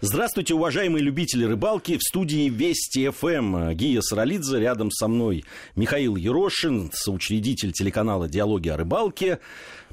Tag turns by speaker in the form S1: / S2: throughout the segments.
S1: Здравствуйте, уважаемые любители рыбалки. В студии Вести ФМ Гия Саралидзе. Рядом со мной Михаил Ерошин, соучредитель телеканала «Диалоги о рыбалке».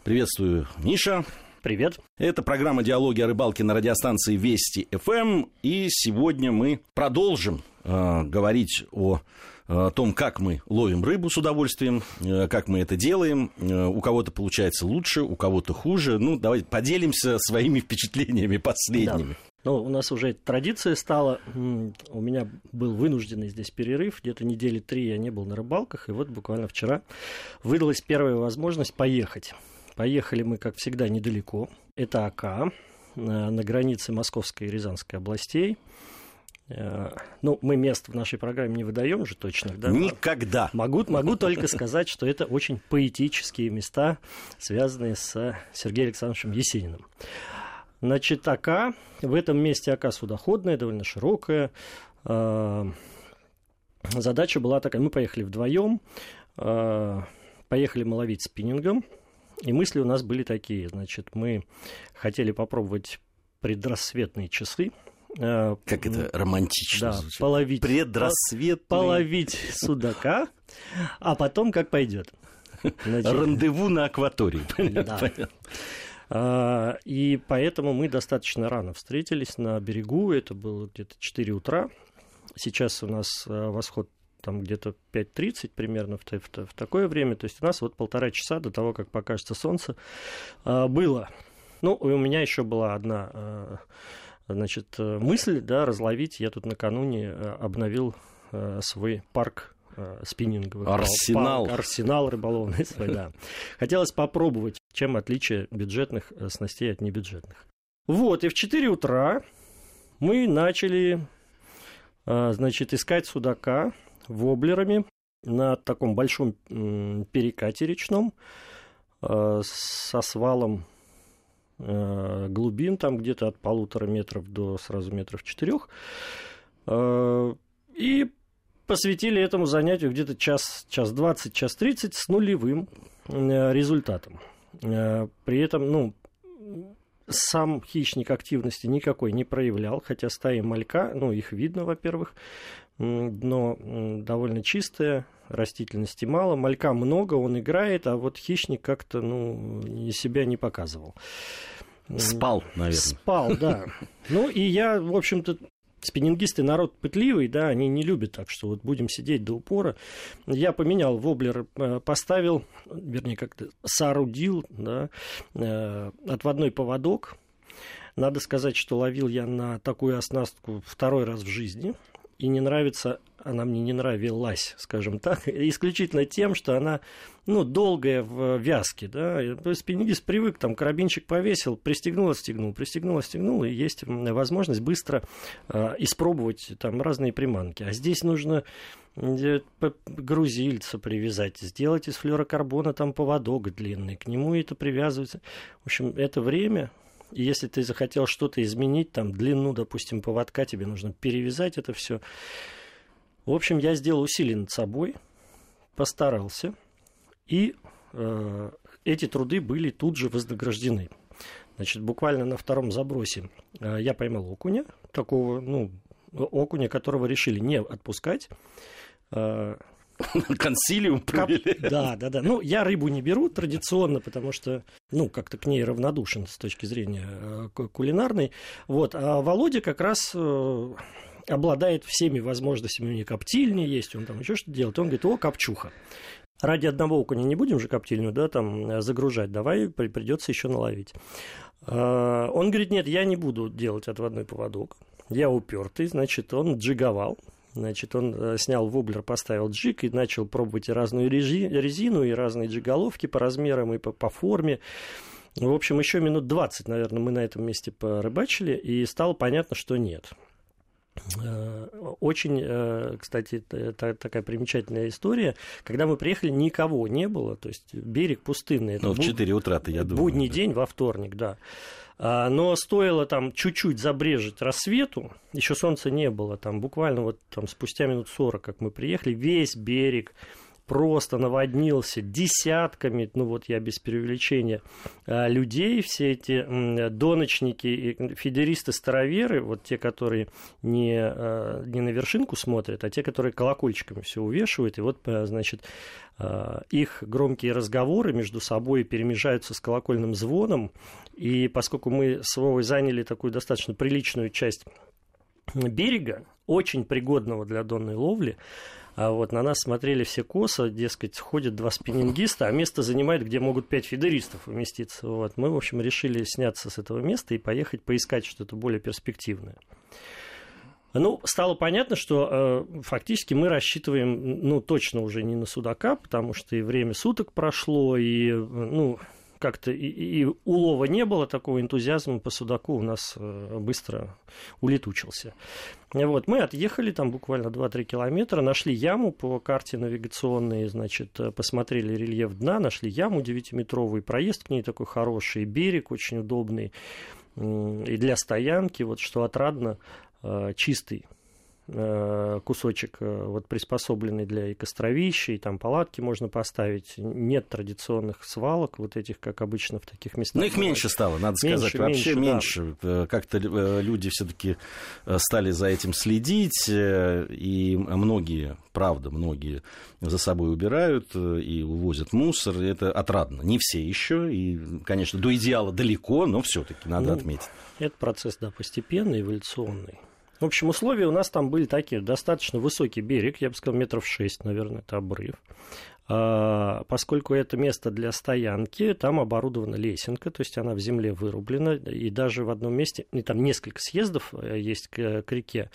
S1: Приветствую, Миша.
S2: Привет.
S1: Это программа «Диалоги о рыбалке» на радиостанции Вести ФМ. И сегодня мы продолжим э, говорить о о том, как мы ловим рыбу с удовольствием, э, как мы это делаем. Э, у кого-то получается лучше, у кого-то хуже. Ну, давайте поделимся своими впечатлениями последними. Да.
S2: Ну, у нас уже традиция стала. У меня был вынужденный здесь перерыв. Где-то недели три я не был на рыбалках. И вот буквально вчера выдалась первая возможность поехать. Поехали мы, как всегда, недалеко. Это АК на границе Московской и Рязанской областей. Э, ну, мы мест в нашей программе не выдаем же точно,
S1: да? Никогда.
S2: Могу, могу только сказать, что это очень поэтические места, связанные с Сергеем Александровичем Есениным. Значит, АК, в этом месте АК судоходная, довольно широкая. А, задача была такая, мы поехали вдвоем, а, поехали мы ловить спиннингом, и мысли у нас были такие, значит, мы хотели попробовать предрассветные часы,
S1: а, как это романтично
S2: да, звучит. Половить,
S1: Предрассветный.
S2: Половить судака, а потом как пойдет.
S1: Рандеву на акватории.
S2: Да. А, и поэтому мы достаточно рано встретились на берегу. Это было где-то 4 утра. Сейчас у нас а, восход там где-то 5.30 примерно в, в, в такое время. То есть у нас вот полтора часа до того, как покажется солнце, а, было. Ну, и у меня еще была одна значит, мысль, да, разловить. Я тут накануне обновил свой парк Э, спиннинговых.
S1: Арсенал.
S2: Палок, арсенал рыболовный свой, да. Хотелось попробовать, чем отличие бюджетных э, снастей от небюджетных. Вот, и в 4 утра мы начали, э, значит, искать судака воблерами на таком большом перекате речном со свалом глубин, там где-то от полутора метров до сразу метров четырех. И посвятили этому занятию где-то час, час 20, час 30 с нулевым э, результатом. Э, при этом, ну, сам хищник активности никакой не проявлял, хотя стаи малька, ну, их видно, во-первых, но довольно чистое, растительности мало, малька много, он играет, а вот хищник как-то, ну, себя не показывал.
S1: Спал, наверное.
S2: Спал, да. Ну, и я, в общем-то, спиннингисты народ пытливый, да, они не любят так, что вот будем сидеть до упора. Я поменял воблер, э, поставил, вернее, как-то соорудил, да, э, отводной поводок. Надо сказать, что ловил я на такую оснастку второй раз в жизни – и не нравится, она мне не нравилась, скажем так, исключительно тем, что она, ну, долгая в вязке, да, спиннигист привык, там, карабинчик повесил, пристегнул, отстегнул, пристегнул, отстегнул, и есть возможность быстро э, испробовать там разные приманки, а здесь нужно э, грузильца привязать, сделать из флюорокарбона там поводок длинный, к нему это привязывается. В общем, это время, и если ты захотел что-то изменить, там длину, допустим, поводка, тебе нужно перевязать это все. В общем, я сделал усилие над собой, постарался, и э, эти труды были тут же вознаграждены. Значит, буквально на втором забросе э, я поймал окуня, такого, ну, окуня, которого решили не отпускать.
S1: Э, Консилиум провели.
S2: Да, да, да. Ну, я рыбу не беру традиционно, потому что, ну, как-то к ней равнодушен с точки зрения э, кулинарной. Вот. А Володя как раз э, обладает всеми возможностями. У него коптильни есть, он там еще что-то делает. Он говорит, о, копчуха. Ради одного окуня не будем же коптильню, да, там э, загружать, давай придется еще наловить. Он говорит, нет, я не буду делать отводной поводок. Я упертый, значит, он джиговал, Значит, он э, снял воблер, поставил джиг и начал пробовать и разную резину, и разные джиголовки по размерам и по, по форме. В общем, еще минут 20, наверное, мы на этом месте порыбачили, и стало понятно, что нет. Э, очень, э, кстати, такая примечательная история. Когда мы приехали, никого не было, то есть берег пустынный.
S1: Ну, в 4 утра-то, я думаю.
S2: Будний день, во вторник, да. А, но стоило там чуть-чуть забрежить рассвету, еще солнца не было, там буквально вот там спустя минут 40, как мы приехали, весь берег просто наводнился десятками, ну вот я без преувеличения, э, людей, все эти доночники и фидеристы-староверы, вот те, которые не, э, не на вершинку смотрят, а те, которые колокольчиками все увешивают, и вот, значит, их громкие разговоры между собой перемежаются с колокольным звоном, и поскольку мы с Вовой заняли такую достаточно приличную часть берега, очень пригодного для донной ловли, а вот на нас смотрели все косо, дескать, ходят два спиннингиста, а место занимает, где могут пять фидеристов уместиться. Вот. Мы, в общем, решили сняться с этого места и поехать поискать что-то более перспективное. Ну, стало понятно, что э, фактически мы рассчитываем, ну, точно уже не на судака, потому что и время суток прошло, и, ну, как-то и, и улова не было, такого энтузиазма по судаку у нас э, быстро улетучился. Вот, мы отъехали там буквально 2-3 километра, нашли яму по карте навигационной, значит, э, посмотрели рельеф дна, нашли яму 9-метровый, проезд к ней такой хороший, берег очень удобный, и для стоянки, вот что отрадно, э, чистый кусочек э, вот приспособленный для костровища, и там палатки можно поставить. Нет традиционных свалок, вот этих, как обычно в таких местах.
S1: Ну, их меньше стало, надо меньше, сказать. Вообще меньше. меньше. Да. Как-то э, люди все-таки стали за этим следить, и многие, правда, многие за собой убирают и увозят мусор. И это отрадно. Не все еще, и, конечно, до идеала далеко, но все-таки надо ну, отметить.
S2: Это процесс, да, постепенный, эволюционный. В общем, условия у нас там были такие. Достаточно высокий берег, я бы сказал, метров шесть, наверное, это обрыв. А, поскольку это место для стоянки, там оборудована лесенка, то есть она в земле вырублена, и даже в одном месте, и там несколько съездов э, есть к, к реке,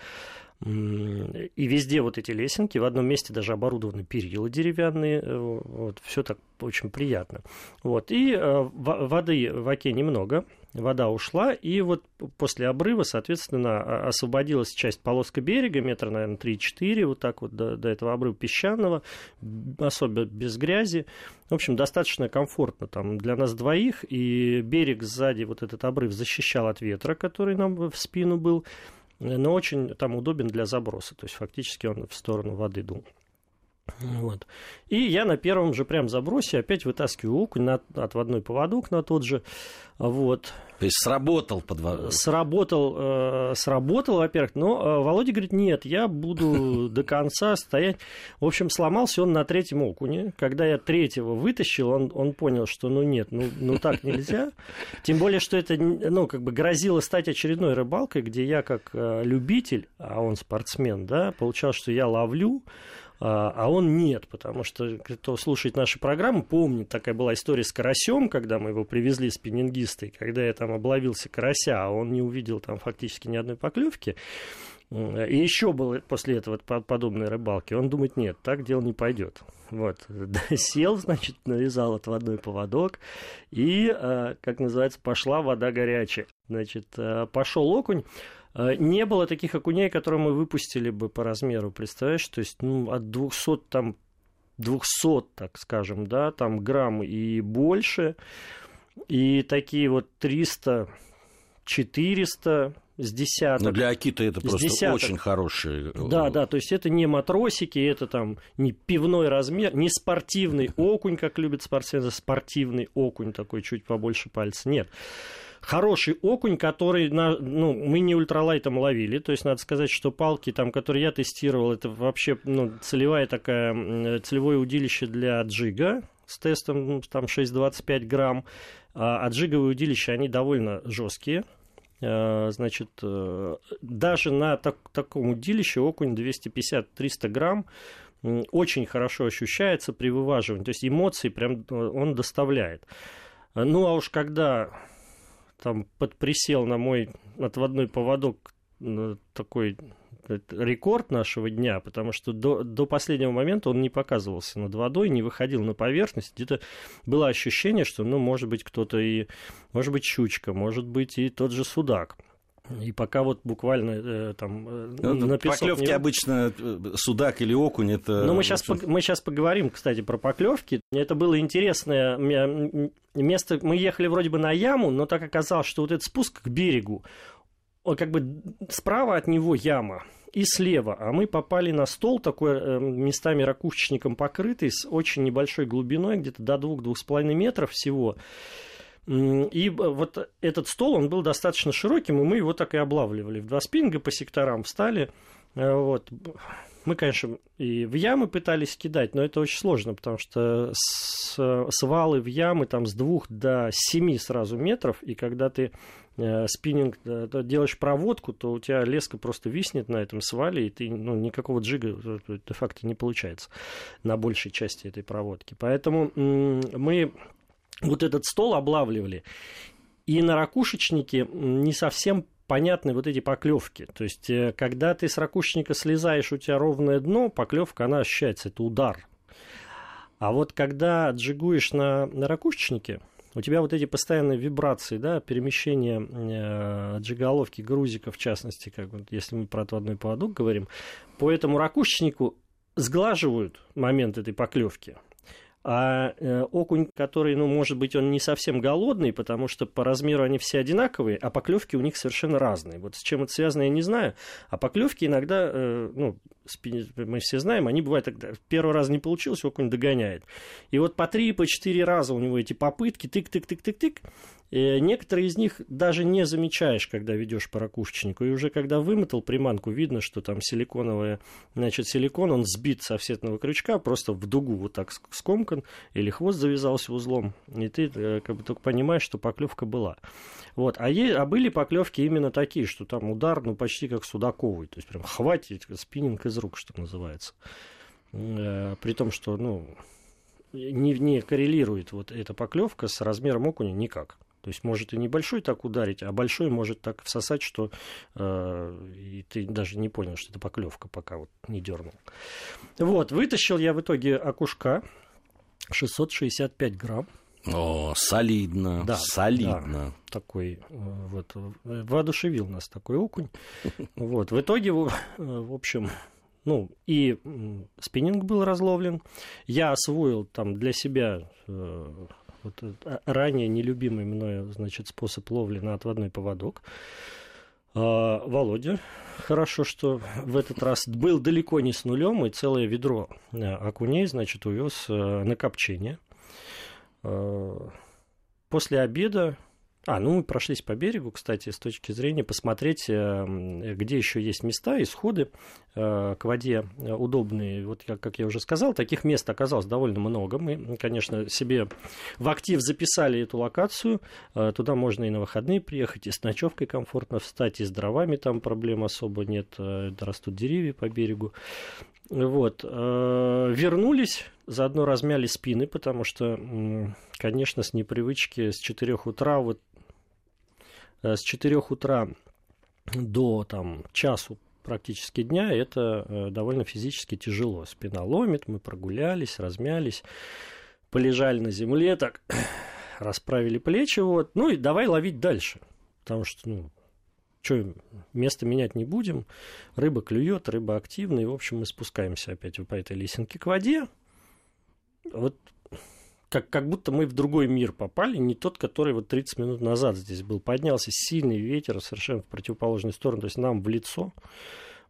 S2: и везде вот эти лесенки, в одном месте даже оборудованы перила деревянные, э, вот, все так очень приятно. Вот, и э, воды в оке немного, вода ушла, и вот после обрыва, соответственно, освободилась часть полоска берега, метра, наверное, 3-4, вот так вот до, до этого обрыва песчаного, особо без грязи. В общем, достаточно комфортно там для нас двоих, и берег сзади, вот этот обрыв защищал от ветра, который нам в спину был, но очень там удобен для заброса, то есть фактически он в сторону воды дул. Вот. И я на первом же прям забросе опять вытаскиваю окунь на отводной поводок на тот же. Вот.
S1: То есть сработал подвод...
S2: Сработал, э, сработал, во-первых. Но э, Володя говорит, нет, я буду до конца стоять. В общем, сломался он на третьем окуне. Когда я третьего вытащил, он, он понял, что ну нет, ну, ну так нельзя. Тем более, что это ну, как бы грозило стать очередной рыбалкой, где я как э, любитель, а он спортсмен, да, получал, что я ловлю, а, а он нет, потому что кто слушает наши программы, помнит, такая была история с карасем, когда мы его привезли с пенингистой, когда я там обловился карася, а он не увидел там фактически ни одной поклевки. И еще было после этого подобной рыбалки. Он думает, нет, так дело не пойдет. Вот. Сел, значит, навязал отводной поводок, и, а, как называется, пошла вода горячая. Значит, а, пошел окунь, не было таких окуней, которые мы выпустили бы по размеру, представляешь? То есть, ну, от 200 там 200, так скажем, да, там грамм и больше. И такие вот 300, 400 с десяток.
S1: Но для Акита это просто десяток. очень хорошие.
S2: Э, да, да, то есть это не матросики, это там не пивной размер, не спортивный окунь, как любят спортсмены, спортивный окунь такой чуть побольше пальца. Нет хороший окунь, который на, ну, мы не ультралайтом ловили. То есть, надо сказать, что палки, там, которые я тестировал, это вообще ну, целевая такая, целевое удилище для джига с тестом ну, там 6,25 грамм. А, а джиговые удилища, они довольно жесткие. А, значит, э, даже на так, таком удилище окунь 250-300 грамм очень хорошо ощущается при вываживании. То есть эмоции прям э, он доставляет. Ну, а уж когда там подприсел на мой отводной поводок такой рекорд нашего дня, потому что до, до последнего момента он не показывался над водой, не выходил на поверхность. Где-то было ощущение, что, ну, может быть, кто-то и, может быть, щучка, может быть, и тот же судак. И пока вот буквально э, там
S1: э, ну, на Поклевки не... обычно э, судак или окунь это.
S2: Ну мы сейчас общем... мы сейчас поговорим, кстати, про поклевки. Это было интересное место. Мы ехали вроде бы на яму, но так оказалось, что вот этот спуск к берегу как бы справа от него яма и слева. А мы попали на стол такой э, местами ракушечником покрытый с очень небольшой глубиной, где-то до 2-2,5 метров всего. И вот этот стол, он был достаточно широким, и мы его так и облавливали. В два спинга по секторам встали. Э, вот. Мы, конечно, и в ямы пытались кидать, но это очень сложно, потому что свалы в ямы там с двух до семи сразу метров, и когда ты э, спиннинг э, делаешь проводку, то у тебя леска просто виснет на этом свале, и ты, ну, никакого джига э, де-факто не получается на большей части этой проводки. Поэтому мы вот этот стол облавливали, и на ракушечнике не совсем понятны вот эти поклевки. То есть, э, когда ты с ракушечника слезаешь, у тебя ровное дно, поклевка, она ощущается, это удар. А вот когда джигуешь на, на ракушечнике, у тебя вот эти постоянные вибрации, да, перемещение э, джиголовки, грузика, в частности, как вот, если мы про отводной поводок говорим, по этому ракушечнику сглаживают момент этой поклевки. А э, окунь, который, ну, может быть, он не совсем голодный, потому что по размеру они все одинаковые, а поклевки у них совершенно разные. Вот с чем это связано, я не знаю. А поклевки иногда, э, ну, мы все знаем, они бывают тогда, первый раз не получилось, окунь догоняет. И вот по три, по четыре раза у него эти попытки, тык-тык-тык-тык-тык, и некоторые из них даже не замечаешь, когда ведешь по. И уже когда вымотал приманку, видно, что там силиконовая, значит, силикон, он сбит с офсетного крючка, просто в дугу вот так скомкан, или хвост завязался узлом, и ты э, как бы только понимаешь, что поклевка была. Вот. А, е... а были поклевки именно такие, что там удар, ну, почти как судаковый, то есть прям хватит спиннинг из рук, что называется. Э, при том, что, ну, не, не коррелирует вот эта поклевка с размером окуня никак. То есть может и небольшой так ударить, а большой может так всосать, что э, и ты даже не понял, что это поклевка, пока вот не дернул. Вот, вытащил я в итоге окушка 665 грамм.
S1: О, солидно, да, солидно.
S2: Да, такой, э, вот, воодушевил нас такой окунь. Вот, в итоге, в общем, ну, и спиннинг был разловлен. Я освоил там для себя э, вот ранее нелюбимый мною, значит, способ ловли на отводной поводок. А, Володя, хорошо, что в этот раз был далеко не с нулем, и целое ведро э, окуней, значит, увез э, на копчение. А, после обеда а, ну мы прошлись по берегу, кстати, с точки зрения посмотреть, э, где еще есть места, исходы э, к воде э, удобные. Вот как я уже сказал, таких мест оказалось довольно много. Мы, конечно, себе в актив записали эту локацию. Туда можно и на выходные приехать, и с ночевкой комфортно встать, и с дровами там проблем особо нет. Растут деревья по берегу. Вот. Вернулись, заодно размяли спины, потому что, конечно, с непривычки с 4 утра вот Э, с 4 утра до там, часу практически дня это э, довольно физически тяжело. Спина ломит, мы прогулялись, размялись, полежали на земле, так расправили плечи, вот. Ну и давай ловить дальше, потому что, ну, что, место менять не будем, рыба клюет, рыба активная, и, в общем, мы спускаемся опять по этой лесенке к воде. Вот как, как будто мы в другой мир попали, не тот, который вот 30 минут назад здесь был. Поднялся сильный ветер совершенно в противоположную сторону, то есть нам в лицо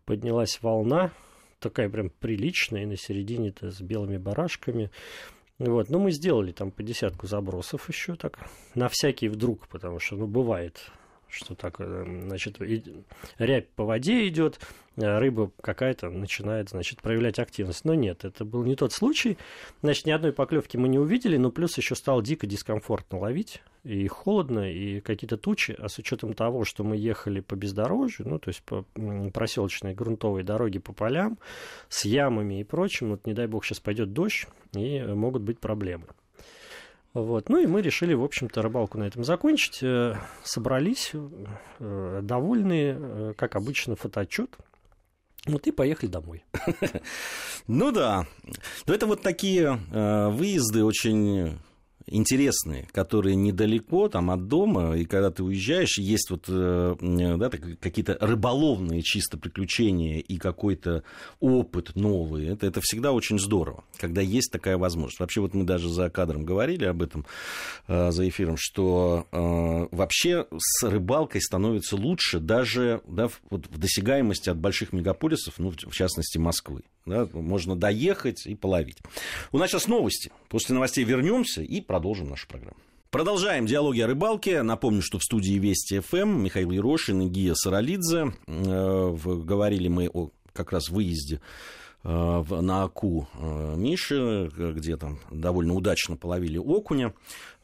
S2: поднялась волна, такая прям приличная, и на середине-то с белыми барашками. Вот, ну, мы сделали там по десятку забросов еще так, на всякий вдруг, потому что, ну, бывает, что так, э, значит, рябь по воде идет, э, рыба какая-то начинает, значит, проявлять активность. Но нет, это был не тот случай. Значит, ни одной поклевки мы не увидели, но плюс еще стало дико дискомфортно ловить. И холодно, и какие-то тучи. А с учетом того, что мы ехали по бездорожью, ну, то есть по проселочной грунтовой дороге по полям, с ямами и прочим, вот не дай бог сейчас пойдет дождь, и могут быть проблемы. Вот. Ну и мы решили, в общем-то, рыбалку на этом закончить. Э, собрались, э, довольные, э, как обычно, фотоотчет. Вот и поехали домой.
S1: Ну да. Но это вот такие выезды очень интересные, которые недалеко там от дома, и когда ты уезжаешь, есть вот э, да, какие-то рыболовные чисто приключения и какой-то опыт новый, это, это всегда очень здорово, когда есть такая возможность. Вообще вот мы даже за кадром говорили об этом, э, за эфиром, что э, вообще с рыбалкой становится лучше даже да, вот в досягаемости от больших мегаполисов, ну, в частности, Москвы. Да, можно доехать и половить. У нас сейчас новости. После новостей вернемся и продолжим нашу программу. Продолжаем диалоги о рыбалке. Напомню, что в студии Вести ФМ Михаил Ерошин и Гия Саралидзе. Э, говорили мы о как раз выезде э, на Аку э, Миши, где там довольно удачно половили окуня.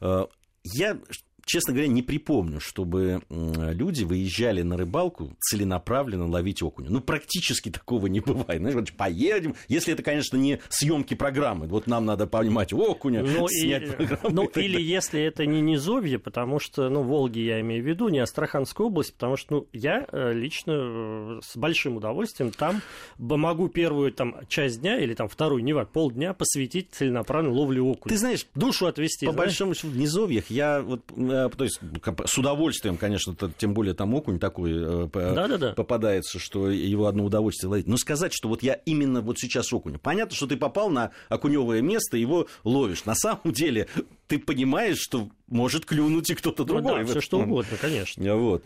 S1: Я честно говоря, не припомню, чтобы люди выезжали на рыбалку целенаправленно ловить окуня. Ну, практически такого не бывает. Знаешь, вот поедем, если это, конечно, не съемки программы. Вот нам надо понимать окуня, ну, снять и, программу.
S2: Ну, и или далее. если это не низовье, потому что, ну, Волги я имею в виду, не Астраханская область, потому что, ну, я э, лично э, с большим удовольствием там могу первую там часть дня или там вторую, не важно, полдня посвятить целенаправленно ловле окуня.
S1: Ты знаешь, душу отвести. По знаешь? большому счету, в низовьях я вот Э, то есть с удовольствием, конечно, тем более там окунь такой э, Да-да-да. попадается, что его одно удовольствие ловить. Но сказать, что вот я именно вот сейчас окунь. Понятно, что ты попал на окуневое место, его ловишь. На самом деле ты понимаешь, что может клюнуть и кто-то ну, другой.
S2: Да, все что угодно, конечно.
S1: Вот.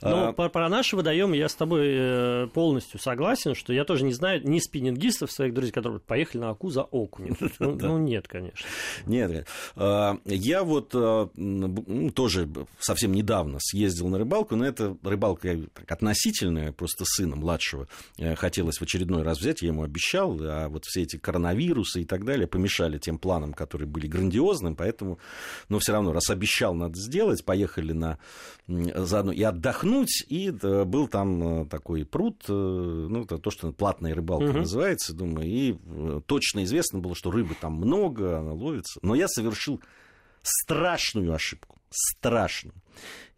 S2: Но а... про, про наши водоемы я с тобой э, полностью согласен, что я тоже не знаю ни спиннингистов своих друзей, которые поехали на Аку за окунем. Ну, ну нет, конечно.
S1: Нет, а, я вот а, ну, тоже совсем недавно съездил на рыбалку, но это рыбалка относительная, просто сына младшего э, хотелось в очередной раз взять, я ему обещал, а вот все эти коронавирусы и так далее помешали тем планам, которые были грандиозными, поэтому, но все равно раз обещал, надо сделать, поехали на заодно и отдохнуть, и был там э, такой пруд, э, ну, то, что платная рыбалка угу. называется, думаю, и э, точно известно было, что рыбы там много, она ловится, но я совершил страшную ошибку, страшную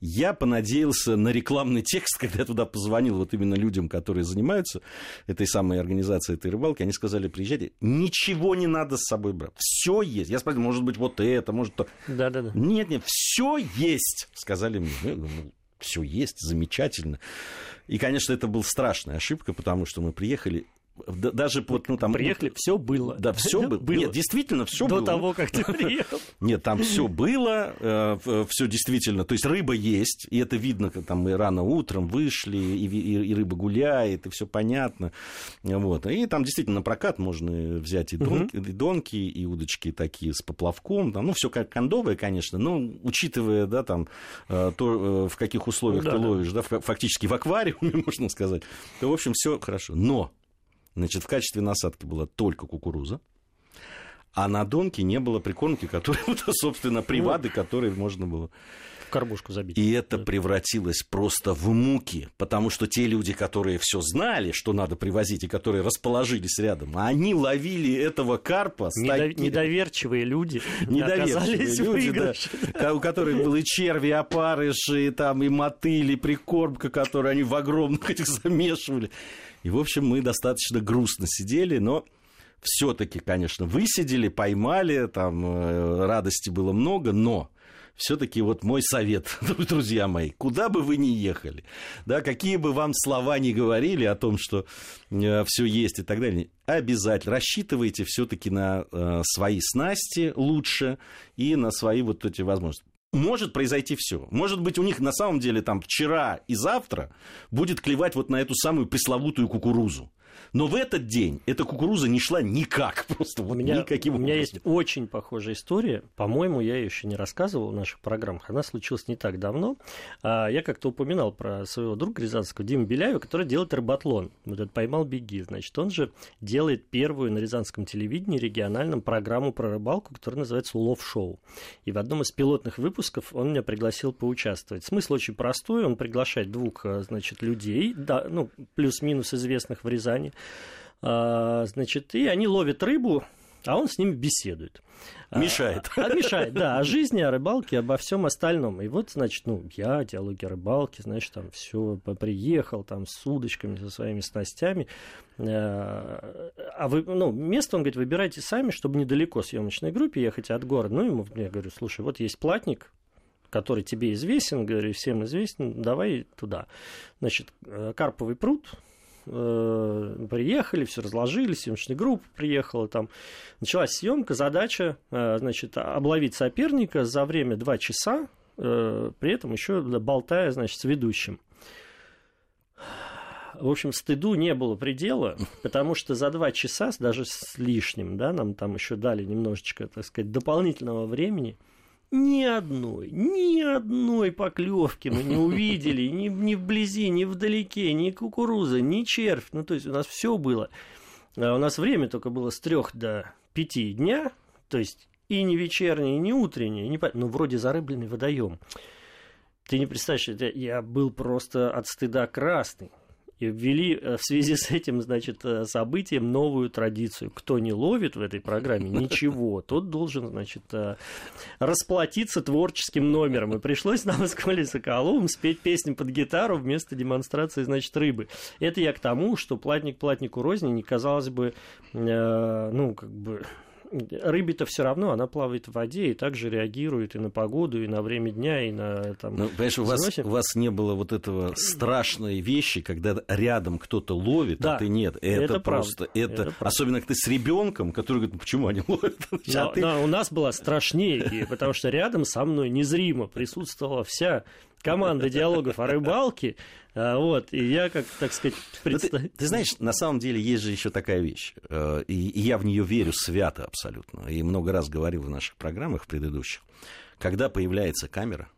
S1: я понадеялся на рекламный текст, когда я туда позвонил вот именно людям, которые занимаются этой самой организацией этой рыбалки. Они сказали, приезжайте, ничего не надо с собой брать. Все есть. Я спросил, может быть, вот это, может то.
S2: Да, да, да.
S1: Нет, нет, все есть, сказали мне. Ну, ну все есть, замечательно. И, конечно, это была страшная ошибка, потому что мы приехали, даже вот, ну, там...
S2: Приехали, все было.
S1: Да, все было. было. Нет, действительно, все было.
S2: До того, как ты приехал.
S1: Нет, там все было, э, все действительно. То есть рыба есть, и это видно, как там мы рано утром вышли, и, и, и рыба гуляет, и все понятно. Вот. И там действительно на прокат можно взять и донки, угу. и, донки, и удочки такие с поплавком. Там, ну, все как кондовое, конечно, но учитывая, да, там, э, то, э, в каких условиях да, ты ловишь, да, фактически в аквариуме, можно сказать, то, в общем, все хорошо. Но Значит, в качестве насадки была только кукуруза, а на донке не было прикормки, которая, собственно, привады, которые можно было
S2: в кормушку забить.
S1: И это превратилось просто в муки, потому что те люди, которые все знали, что надо привозить, и которые расположились рядом, они ловили этого карпа.
S2: Недо... Недоверчивые люди.
S1: Недоверчивые люди, да, у которых были черви, опарыши, там, и мотыли, прикормка, которую они в огромных этих замешивали. И, в общем, мы достаточно грустно сидели, но все-таки, конечно, высидели, поймали, там э, радости было много, но все-таки вот мой совет, друзья мои, куда бы вы ни ехали, да, какие бы вам слова ни говорили о том, что э, все есть и так далее, обязательно рассчитывайте все-таки на э, свои снасти лучше и на свои вот эти возможности может произойти все. Может быть, у них на самом деле там вчера и завтра будет клевать вот на эту самую пресловутую кукурузу. Но в этот день эта кукуруза не шла никак, просто вот
S2: у меня,
S1: никаким
S2: У меня есть очень похожая история. По-моему, я ее еще не рассказывал в наших программах. Она случилась не так давно. А, я как-то упоминал про своего друга Рязанского, Дима Беляева, который делает рыбатлон. Вот этот «Поймал, беги». Значит, он же делает первую на Рязанском телевидении региональном программу про рыбалку, которая называется «Улов-шоу». И в одном из пилотных выпусков он меня пригласил поучаствовать. Смысл очень простой. Он приглашает двух, э, значит, людей, да, ну, плюс-минус известных в Рязани, а, значит, и они ловят рыбу, а он с ними беседует.
S1: Мешает.
S2: А, а мешает, да, о жизни, о рыбалке, обо всем остальном. И вот, значит, ну, я, диалоги о рыбалке, значит, там все приехал, там, с удочками, со своими снастями. Э, а вы, ну, место, он говорит, выбирайте сами, чтобы недалеко съемочной группе ехать от города. Ну, ему, я говорю, слушай, вот есть платник, который тебе известен, говорю, всем известен, давай туда. Значит, э, Карповый пруд, э, приехали, все разложили, съемочная группа приехала, там началась съемка, задача, э, значит, обловить соперника за время 2 часа, э, при этом еще болтая, значит, с ведущим. В общем, стыду не было предела, потому что за два часа, даже с лишним, да, нам там еще дали немножечко, так сказать, дополнительного времени – ни одной, ни одной поклевки мы не увидели, ни, ни вблизи, ни вдалеке, ни кукуруза, ни червь. Ну, то есть у нас все было. А у нас время только было с трех до пяти дня, то есть и не вечернее, и не утреннее, не... ну, вроде зарыбленный водоем. Ты не представляешь, я был просто от стыда красный и ввели э, в связи с этим, значит, э, событием новую традицию. Кто не ловит в этой программе ничего, тот должен, значит, э, расплатиться творческим номером. И пришлось нам с Колей Соколовым спеть песню под гитару вместо демонстрации, значит, рыбы. Это я к тому, что платник платнику розни не казалось бы, ну, как бы рыбе-то все равно, она плавает в воде и также реагирует и на погоду, и на время дня, и на там.
S1: Ну, понимаешь, у вас, у вас не было вот этого страшной вещи, когда рядом кто-то ловит, а да, а ты нет. Это, это просто, правда, это, это особенно когда ты с ребенком, который говорит, ну почему они ловят?
S2: Да, а ты... да, у нас была страшнее, потому что рядом со мной незримо присутствовала вся команда диалогов о рыбалке. А, вот, и я, как, так сказать,
S1: представ... ты, ты знаешь, на самом деле есть же еще такая вещь, э, и, и я в нее верю свято абсолютно, и много раз говорил в наших программах предыдущих. Когда появляется камера,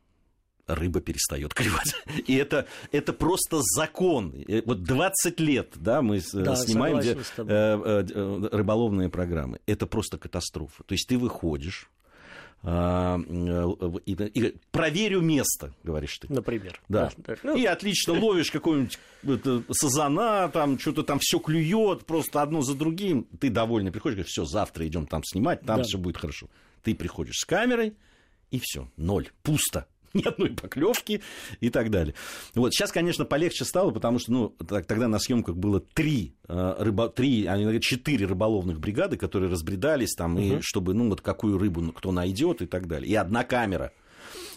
S1: рыба перестает клевать. И это, это просто закон. Вот 20 лет да, мы да, снимаем где, э, э, рыболовные программы. Это просто катастрофа. То есть ты выходишь, и, и проверю место, говоришь ты.
S2: Например.
S1: Да. да. Ну, и отлично ловишь какого-нибудь сазана, там что-то там все клюет, просто одно за другим. Ты довольный приходишь, говоришь, все, завтра идем там снимать, там да. все будет хорошо. Ты приходишь с камерой, и все, ноль, пусто ни одной поклевки и так далее. Вот сейчас, конечно, полегче стало, потому что, ну, тогда на съемках было три, э, рыба, три, они говорят, четыре рыболовных бригады, которые разбредались там, угу. и чтобы, ну, вот какую рыбу кто найдет и так далее. И одна камера –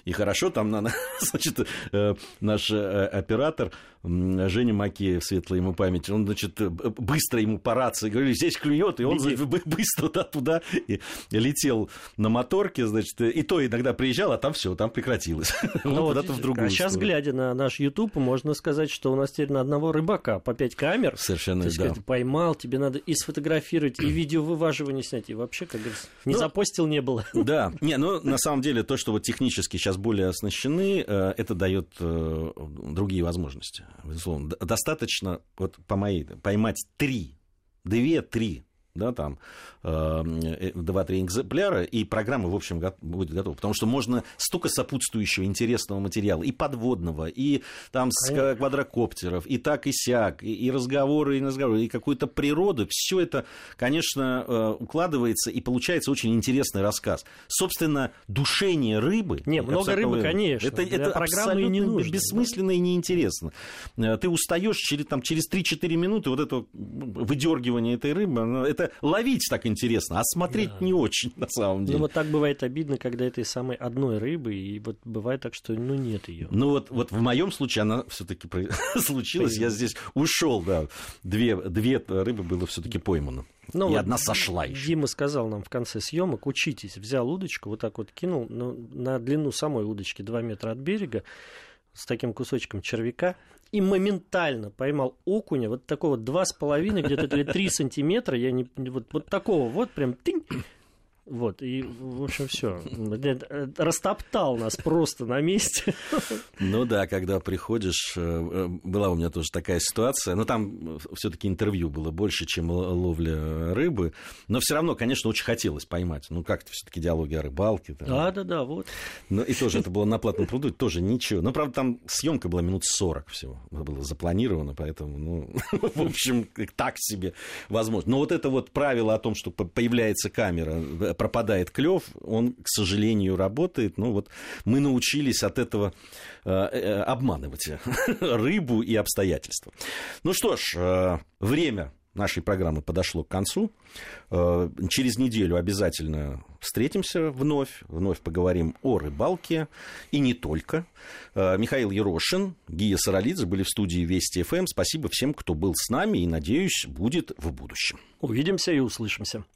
S1: и хорошо, там, значит, э, наш э, оператор Женя Макеев, светлая ему память, он, значит, э, быстро ему по рации говорили, здесь клюет, и он быстро да, туда и летел на моторке, значит, и то иногда приезжал, а там все, там прекратилось.
S2: Ну, вот, в другую а сейчас, глядя на наш YouTube, можно сказать, что у нас теперь на одного рыбака по пять камер.
S1: Совершенно, да.
S2: Сказать, поймал, тебе надо и сфотографировать, и видео вываживание снять, и вообще, как говорится, не ну, запостил не было.
S1: Да, не, ну, на самом деле, то, что вот технически сейчас более оснащены, э, это дает э, другие возможности, безусловно. Достаточно, вот по моей, поймать три, две-три да, там э, э, два-три экземпляра, и программа, в общем, будет готова. Потому что можно столько сопутствующего интересного материала, и подводного, и там с квадрокоптеров, и так, и сяк, и, и разговоры, и разговоры, и какую-то природу. Все это, конечно, э, укладывается, и получается очень интересный рассказ. Собственно, душение рыбы...
S2: Не, много рыбы, конечно.
S1: Это, это программы не нужно, бессмысленно да? и неинтересно. Ты устаешь через, там, через 3-4 минуты, вот это выдергивание этой рыбы, это ловить так интересно, а смотреть да. не очень, на самом деле.
S2: Ну, вот так бывает обидно, когда этой самой одной рыбы, и вот бывает так, что ну нет ее.
S1: Ну, вот, вот в моем случае она все-таки случилась, я здесь ушел, да. Две, две рыбы было все-таки поймано. Ну, и вот одна сошла еще.
S2: Дима сказал нам в конце съемок, учитесь, взял удочку, вот так вот кинул ну, на длину самой удочки 2 метра от берега, с таким кусочком червяка и моментально поймал окуня, вот такого два с половиной, где-то или три сантиметра, я не, вот, вот такого вот прям тынь, Вот, и, в общем, все. Растоптал нас просто на месте.
S1: Ну да, когда приходишь, э, э, была у меня тоже такая ситуация, но там все-таки интервью было больше, чем ловля рыбы, но все равно, конечно, очень хотелось поймать. Ну, как-то все-таки диалоги о рыбалке.
S2: Да, да, да, вот.
S1: Ну, и тоже это было на платном пруду, тоже ничего. Ну, правда, там съемка была минут 40 всего. Было запланировано, поэтому, ну, в общем, так себе возможно. Но вот это вот правило о том, что появляется камера, э, пропадает клев, он, к сожалению, работает. Ну, вот мы научились от этого э, э, обманывать рыбу и обстоятельства. Ну что ж, время нашей программы подошло к концу. Э, через неделю обязательно встретимся вновь, вновь поговорим о рыбалке и не только. Э, Михаил Ерошин, Гия Саралидзе были в студии Вести ФМ. Спасибо всем, кто был с нами и, надеюсь, будет в будущем.
S2: Увидимся и услышимся.